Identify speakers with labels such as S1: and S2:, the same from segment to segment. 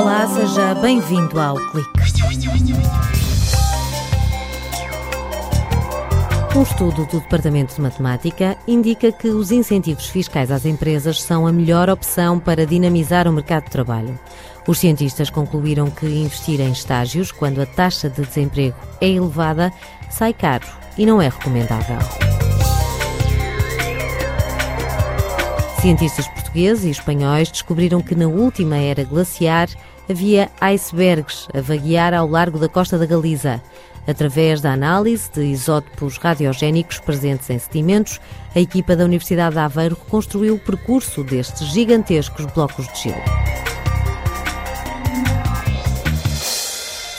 S1: Olá, seja bem-vindo ao Clique. Um estudo do Departamento de Matemática indica que os incentivos fiscais às empresas são a melhor opção para dinamizar o mercado de trabalho. Os cientistas concluíram que investir em estágios, quando a taxa de desemprego é elevada, sai caro e não é recomendável. Cientistas portugueses e espanhóis descobriram que na última era glaciar havia icebergs a vaguear ao largo da costa da Galiza. Através da análise de isótopos radiogénicos presentes em sedimentos, a equipa da Universidade de Aveiro reconstruiu o percurso destes gigantescos blocos de gelo.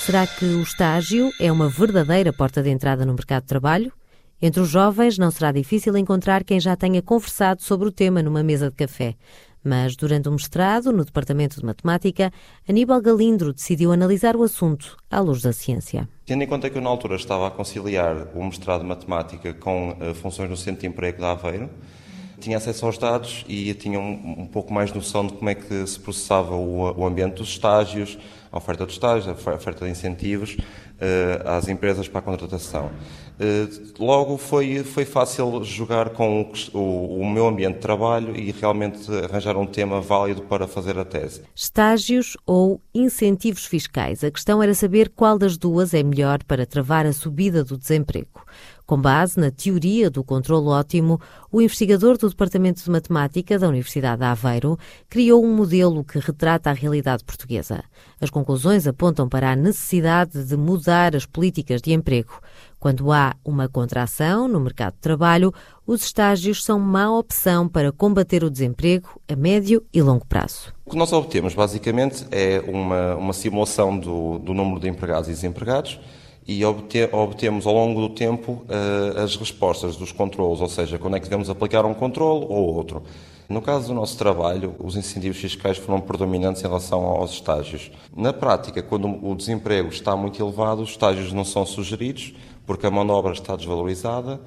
S1: Será que o estágio é uma verdadeira porta de entrada no mercado de trabalho? Entre os jovens não será difícil encontrar quem já tenha conversado sobre o tema numa mesa de café. Mas durante o mestrado no Departamento de Matemática, Aníbal Galindro decidiu analisar o assunto à luz da ciência.
S2: Tendo em conta que eu na altura estava a conciliar o mestrado de Matemática com uh, funções no Centro de Emprego de Aveiro, tinha acesso aos dados e tinha um, um pouco mais noção de como é que se processava o, o ambiente dos estágios, a oferta de estágios, a oferta de incentivos uh, às empresas para a contratação. Uh, logo foi, foi fácil jogar com o, o, meu ambiente de trabalho e realmente arranjar um tema válido para fazer a tese.
S1: Estágios ou incentivos fiscais? A questão era saber qual das duas é melhor para travar a subida do desemprego. Com base na teoria do controle ótimo, o investigador do Departamento de Matemática da Universidade de Aveiro criou um modelo que retrata a realidade portuguesa. As conclusões apontam para a necessidade de mudar as políticas de emprego. Quando há uma contração no mercado de trabalho, os estágios são má opção para combater o desemprego a médio e longo prazo.
S2: O que nós obtemos, basicamente, é uma, uma simulação do, do número de empregados e desempregados e obtemos ao longo do tempo uh, as respostas dos controlos, ou seja, quando é que devemos aplicar um controle ou outro. No caso do nosso trabalho, os incentivos fiscais foram predominantes em relação aos estágios. Na prática, quando o desemprego está muito elevado, os estágios não são sugeridos, porque a mão de obra está desvalorizada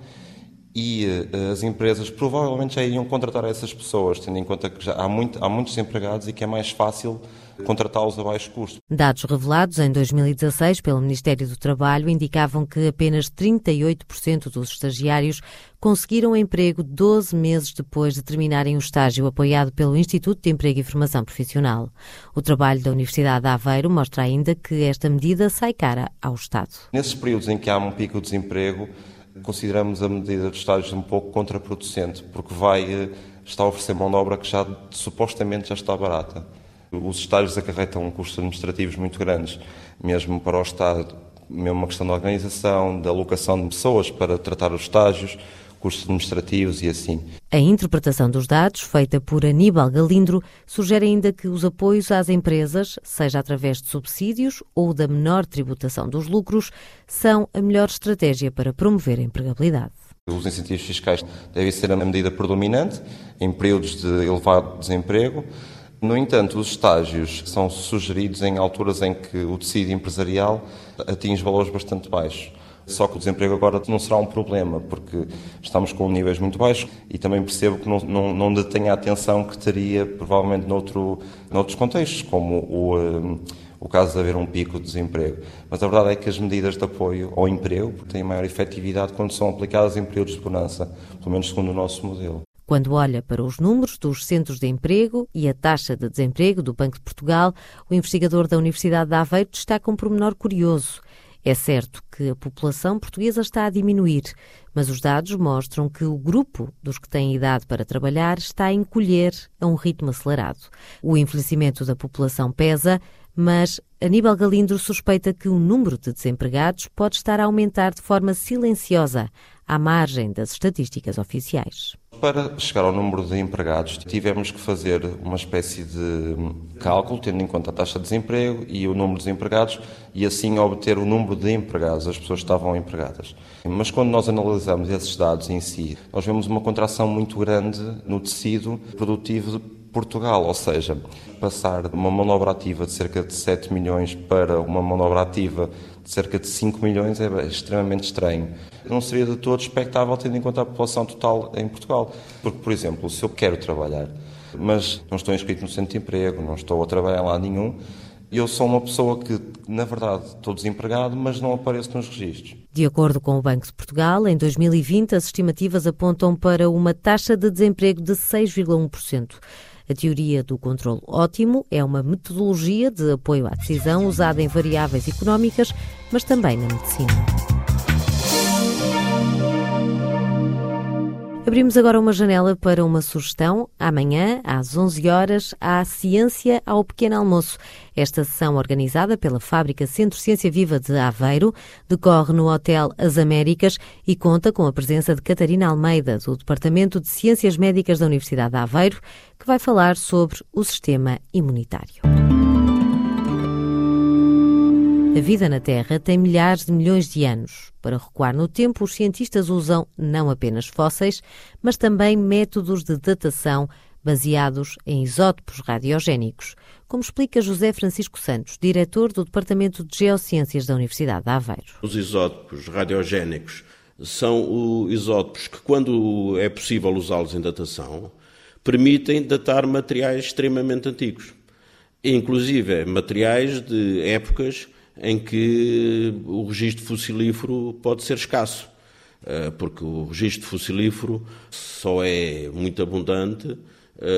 S2: e uh, as empresas provavelmente já iriam contratar essas pessoas, tendo em conta que já há, muito, há muitos empregados e que é mais fácil contratá-los a baixo custo.
S1: Dados revelados em 2016 pelo Ministério do Trabalho indicavam que apenas 38% dos estagiários conseguiram emprego 12 meses depois de terminarem o estágio apoiado pelo Instituto de Emprego e Formação Profissional. O trabalho da Universidade de Aveiro mostra ainda que esta medida sai cara ao Estado.
S2: Nesses períodos em que há um pico de desemprego, consideramos a medida dos estágios um pouco contraproducente, porque vai eh, estar a oferecer mão de obra que já supostamente já está barata. Os estágios acarretam custos administrativos muito grandes, mesmo para o Estado, mesmo uma questão de organização, de alocação de pessoas para tratar os estágios, custos administrativos e assim.
S1: A interpretação dos dados, feita por Aníbal Galindro, sugere ainda que os apoios às empresas, seja através de subsídios ou da menor tributação dos lucros, são a melhor estratégia para promover a empregabilidade.
S2: Os incentivos fiscais devem ser a medida predominante em períodos de elevado desemprego. No entanto, os estágios são sugeridos em alturas em que o tecido empresarial atinge valores bastante baixos. Só que o desemprego agora não será um problema, porque estamos com níveis muito baixos e também percebo que não, não, não detém a atenção que teria provavelmente noutro, noutros contextos, como o, um, o caso de haver um pico de desemprego. Mas a verdade é que as medidas de apoio ao emprego têm maior efetividade quando são aplicadas em períodos de bonança, pelo menos segundo o nosso modelo.
S1: Quando olha para os números dos centros de emprego e a taxa de desemprego do Banco de Portugal, o investigador da Universidade de Aveiro destaca um pormenor curioso. É certo que a população portuguesa está a diminuir, mas os dados mostram que o grupo dos que têm idade para trabalhar está a encolher a um ritmo acelerado. O envelhecimento da população pesa, mas Aníbal Galindro suspeita que o número de desempregados pode estar a aumentar de forma silenciosa, à margem das estatísticas oficiais.
S2: Para chegar ao número de empregados, tivemos que fazer uma espécie de cálculo, tendo em conta a taxa de desemprego e o número de empregados, e assim obter o número de empregados, as pessoas que estavam empregadas. Mas quando nós analisamos esses dados em si, nós vemos uma contração muito grande no tecido produtivo de Portugal, ou seja, passar de uma manobra ativa de cerca de 7 milhões para uma manobra ativa de cerca de 5 milhões é extremamente estranho. Não seria de todo expectável tendo em conta a população total em Portugal. Porque, por exemplo, se eu quero trabalhar, mas não estou inscrito no centro de emprego, não estou a trabalhar lá nenhum, Eu sou uma pessoa que, na verdade, estou desempregado, mas não apareço nos registros.
S1: De acordo com o Banco de Portugal, em 2020 as estimativas apontam para uma taxa de desemprego de 6,1%. A teoria do controle ótimo é uma metodologia de apoio à decisão usada em variáveis económicas, mas também na medicina. Abrimos agora uma janela para uma sugestão. Amanhã, às 11 horas, há Ciência ao Pequeno Almoço. Esta sessão, organizada pela Fábrica Centro Ciência Viva de Aveiro, decorre no Hotel As Américas e conta com a presença de Catarina Almeida, do Departamento de Ciências Médicas da Universidade de Aveiro, que vai falar sobre o sistema imunitário. A vida na Terra tem milhares de milhões de anos. Para recuar no tempo, os cientistas usam não apenas fósseis, mas também métodos de datação baseados em isótopos radiogénicos, como explica José Francisco Santos, diretor do Departamento de Geociências da Universidade de Aveiro.
S3: Os isótopos radiogénicos são isótopos que, quando é possível usá-los em datação, permitem datar materiais extremamente antigos, inclusive materiais de épocas em que o registro fossilífero pode ser escasso, eh, porque o registro fossilífero só é muito abundante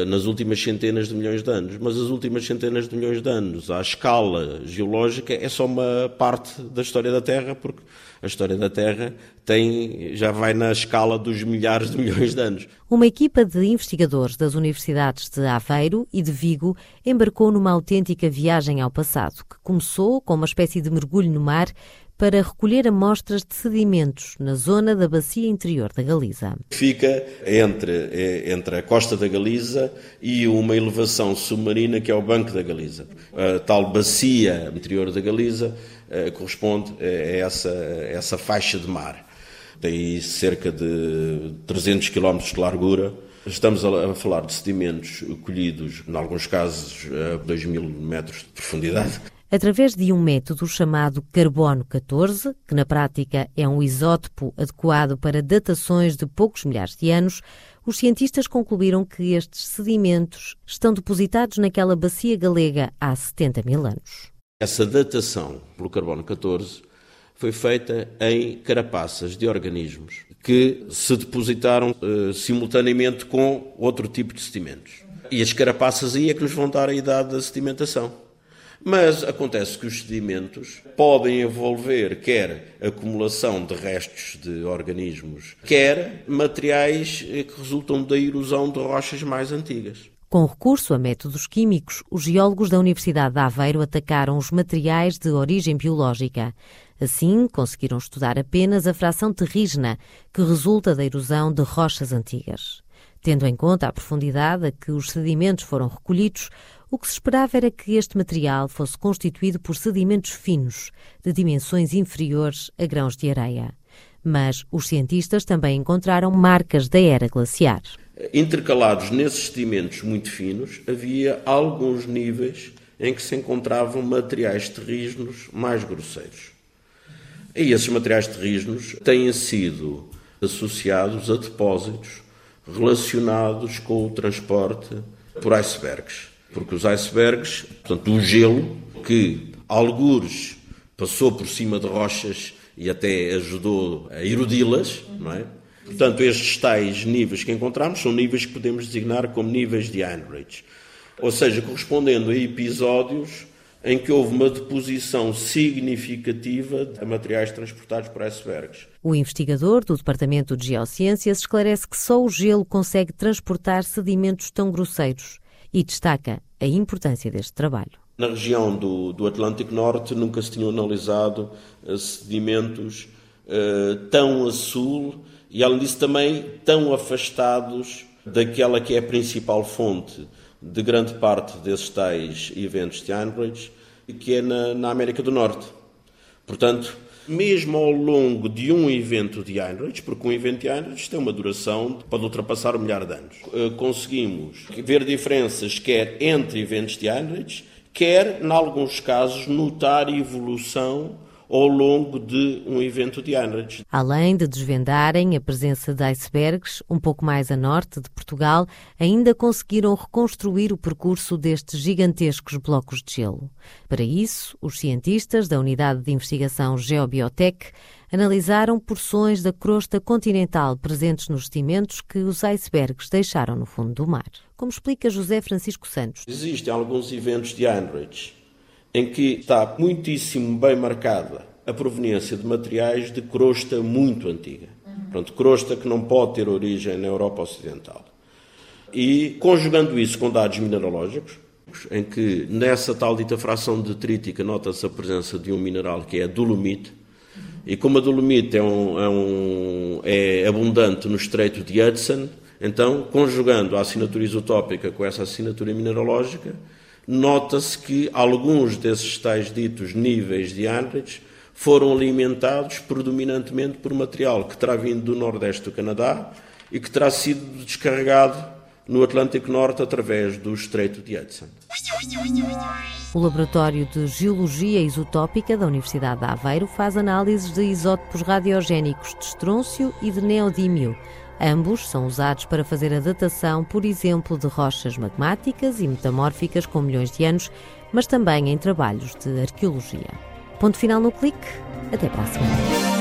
S3: nas últimas centenas de milhões de anos. Mas as últimas centenas de milhões de anos, à escala geológica, é só uma parte da história da Terra, porque a história da Terra tem, já vai na escala dos milhares de milhões de anos.
S1: Uma equipa de investigadores das universidades de Aveiro e de Vigo embarcou numa autêntica viagem ao passado, que começou com uma espécie de mergulho no mar para recolher amostras de sedimentos na zona da bacia interior da Galiza.
S3: Fica entre, eh, entre a costa da Galiza e uma elevação submarina que é o Banco da Galiza. A tal bacia interior da Galiza eh, corresponde a essa, a essa faixa de mar. Tem cerca de 300 km de largura. Estamos a falar de sedimentos colhidos, em alguns casos, a 2 mil metros de profundidade
S1: através de um método chamado carbono 14, que na prática é um isótopo adequado para datações de poucos milhares de anos, os cientistas concluíram que estes sedimentos estão depositados naquela bacia galega há 70 mil anos.
S3: Essa datação pelo carbono 14 foi feita em carapaças de organismos que se depositaram uh, simultaneamente com outro tipo de sedimentos. E as carapaças aí é que nos vão dar a idade da sedimentação. Mas acontece que os sedimentos podem envolver quer acumulação de restos de organismos, quer materiais que resultam da erosão de rochas mais antigas.
S1: Com recurso a métodos químicos, os geólogos da Universidade de Aveiro atacaram os materiais de origem biológica. Assim, conseguiram estudar apenas a fração terrígena, que resulta da erosão de rochas antigas. Tendo em conta a profundidade a que os sedimentos foram recolhidos, o que se esperava era que este material fosse constituído por sedimentos finos, de dimensões inferiores a grãos de areia. Mas os cientistas também encontraram marcas da era glaciar.
S3: Intercalados nesses sedimentos muito finos, havia alguns níveis em que se encontravam materiais terrígenos mais grosseiros. E esses materiais terrígenos têm sido associados a depósitos relacionados com o transporte por icebergs porque os icebergs, portanto, o gelo que algures passou por cima de rochas e até ajudou a erodi-las, não é? Portanto, estes tais níveis que encontramos são níveis que podemos designar como níveis de Heinrich, ou seja, correspondendo a episódios em que houve uma deposição significativa de materiais transportados por icebergs.
S1: O investigador do Departamento de Geociências esclarece que só o gelo consegue transportar sedimentos tão grosseiros e destaca a importância deste trabalho.
S3: Na região do, do Atlântico Norte nunca se tinham analisado uh, sedimentos uh, tão a sul e, além disso, também tão afastados daquela que é a principal fonte de grande parte desses tais eventos de Heinrich, que é na, na América do Norte. Portanto, mesmo ao longo de um evento de Heinrich, porque um evento de Heinrich tem uma duração pode ultrapassar um milhar de anos. Eh, conseguimos ver diferenças quer entre eventos de Heinrich, quer, em alguns casos, notar evolução ao longo de um evento de Heinrich.
S1: Além de desvendarem a presença de icebergs, um pouco mais a norte de Portugal, ainda conseguiram reconstruir o percurso destes gigantescos blocos de gelo. Para isso, os cientistas da Unidade de Investigação Geobiotec analisaram porções da crosta continental presentes nos sedimentos que os icebergs deixaram no fundo do mar. Como explica José Francisco Santos.
S3: Existem alguns eventos de Heinrich em que está muitíssimo bem marcada a proveniência de materiais de crosta muito antiga. Pronto, crosta que não pode ter origem na Europa Ocidental. E conjugando isso com dados mineralógicos, em que nessa tal dita fração detrítica nota-se a presença de um mineral que é a dolomite, e como a dolomite é, um, é, um, é abundante no estreito de Hudson, então, conjugando a assinatura isotópica com essa assinatura mineralógica, nota-se que alguns desses tais ditos níveis de Heinrich foram alimentados predominantemente por material que terá vindo do nordeste do Canadá e que terá sido descarregado no Atlântico Norte através do Estreito de Hudson.
S1: O Laboratório de Geologia Isotópica da Universidade de Aveiro faz análises de isótopos radiogénicos de estrôncio e de neodímio. Ambos são usados para fazer a datação, por exemplo, de rochas magmáticas e metamórficas com milhões de anos, mas também em trabalhos de arqueologia. Ponto final no clique. Até para a semana.